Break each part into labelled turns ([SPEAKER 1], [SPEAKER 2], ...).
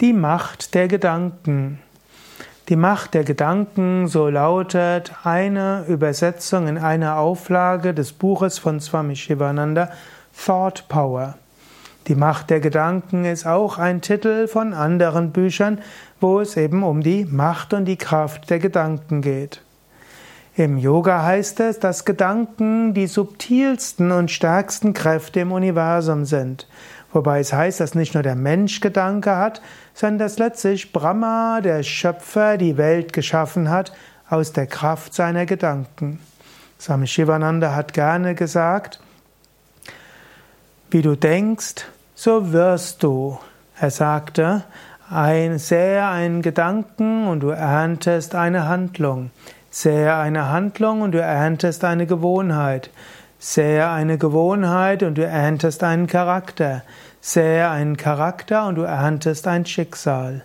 [SPEAKER 1] Die Macht der Gedanken. Die Macht der Gedanken, so lautet eine Übersetzung in einer Auflage des Buches von Swami Shivananda, Thought Power. Die Macht der Gedanken ist auch ein Titel von anderen Büchern, wo es eben um die Macht und die Kraft der Gedanken geht. Im Yoga heißt es, dass Gedanken die subtilsten und stärksten Kräfte im Universum sind. Wobei es heißt, dass nicht nur der Mensch Gedanke hat, sondern dass letztlich Brahma, der Schöpfer, die Welt geschaffen hat aus der Kraft seiner Gedanken. Swami Shivananda hat gerne gesagt, wie du denkst, so wirst du. Er sagte, ein, sähe einen Gedanken und du erntest eine Handlung. Sähe eine Handlung und du erntest eine Gewohnheit. Sähe eine Gewohnheit und du erntest einen Charakter. Sähe einen Charakter und du erntest ein Schicksal.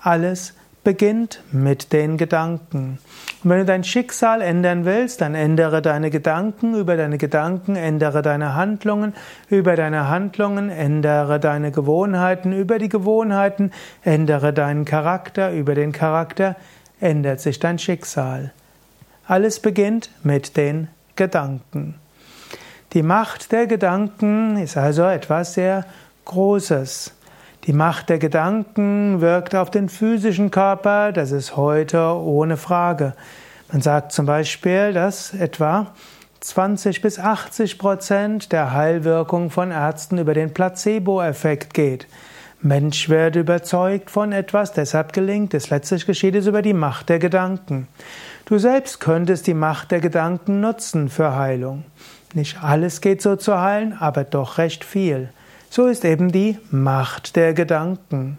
[SPEAKER 1] Alles beginnt mit den Gedanken. Und wenn du dein Schicksal ändern willst, dann ändere deine Gedanken, über deine Gedanken ändere deine Handlungen, über deine Handlungen ändere deine Gewohnheiten, über die Gewohnheiten ändere deinen Charakter, über den Charakter ändert sich dein Schicksal. Alles beginnt mit den Gedanken. Die Macht der Gedanken ist also etwas sehr Großes. Die Macht der Gedanken wirkt auf den physischen Körper, das ist heute ohne Frage. Man sagt zum Beispiel, dass etwa 20 bis 80 Prozent der Heilwirkung von Ärzten über den Placebo-Effekt geht. Mensch wird überzeugt von etwas, deshalb gelingt es. Letztlich geschieht es über die Macht der Gedanken. Du selbst könntest die Macht der Gedanken nutzen für Heilung. Nicht alles geht so zu heilen, aber doch recht viel. So ist eben die Macht der Gedanken.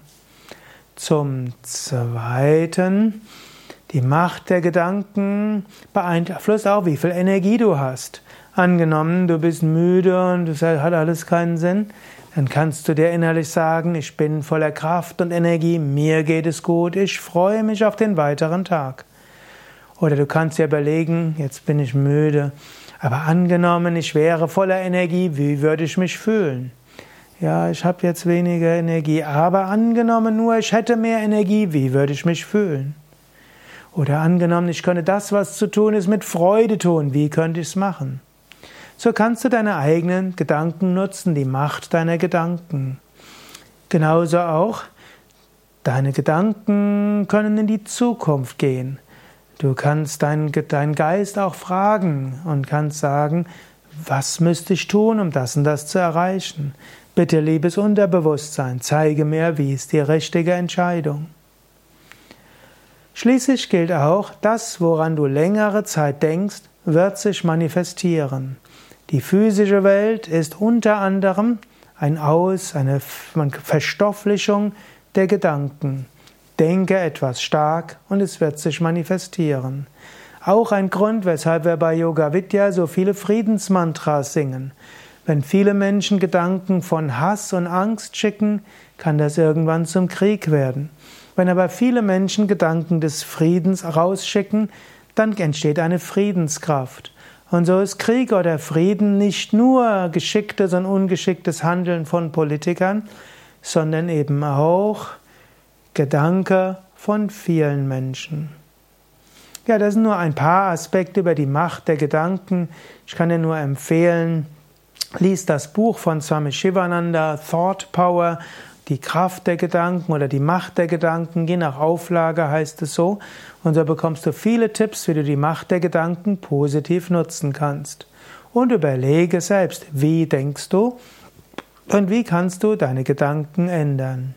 [SPEAKER 1] Zum Zweiten, die Macht der Gedanken beeinflusst auch, wie viel Energie du hast. Angenommen, du bist müde und es hat alles keinen Sinn, dann kannst du dir innerlich sagen, ich bin voller Kraft und Energie, mir geht es gut, ich freue mich auf den weiteren Tag. Oder du kannst dir überlegen, jetzt bin ich müde, aber angenommen, ich wäre voller Energie, wie würde ich mich fühlen? Ja, ich habe jetzt weniger Energie, aber angenommen nur, ich hätte mehr Energie, wie würde ich mich fühlen? Oder angenommen, ich könnte das, was zu tun ist, mit Freude tun, wie könnte ich es machen? So kannst du deine eigenen Gedanken nutzen, die Macht deiner Gedanken. Genauso auch, deine Gedanken können in die Zukunft gehen. Du kannst deinen, deinen Geist auch fragen und kannst sagen, was müsste ich tun, um das und das zu erreichen? Bitte, liebes Unterbewusstsein, zeige mir, wie ist die richtige Entscheidung. Schließlich gilt auch, das, woran du längere Zeit denkst, wird sich manifestieren. Die physische Welt ist unter anderem ein Aus, eine Verstofflichung der Gedanken. Denke etwas stark und es wird sich manifestieren. Auch ein Grund, weshalb wir bei Yoga Vidya so viele Friedensmantras singen. Wenn viele Menschen Gedanken von Hass und Angst schicken, kann das irgendwann zum Krieg werden. Wenn aber viele Menschen Gedanken des Friedens rausschicken, dann entsteht eine Friedenskraft. Und so ist Krieg oder Frieden nicht nur geschicktes und ungeschicktes Handeln von Politikern, sondern eben auch Gedanke von vielen Menschen. Ja, das sind nur ein paar Aspekte über die Macht der Gedanken. Ich kann dir nur empfehlen, lies das Buch von Swami Shivananda, Thought Power, die Kraft der Gedanken oder die Macht der Gedanken, je nach Auflage heißt es so. Und so bekommst du viele Tipps, wie du die Macht der Gedanken positiv nutzen kannst. Und überlege selbst, wie denkst du und wie kannst du deine Gedanken ändern.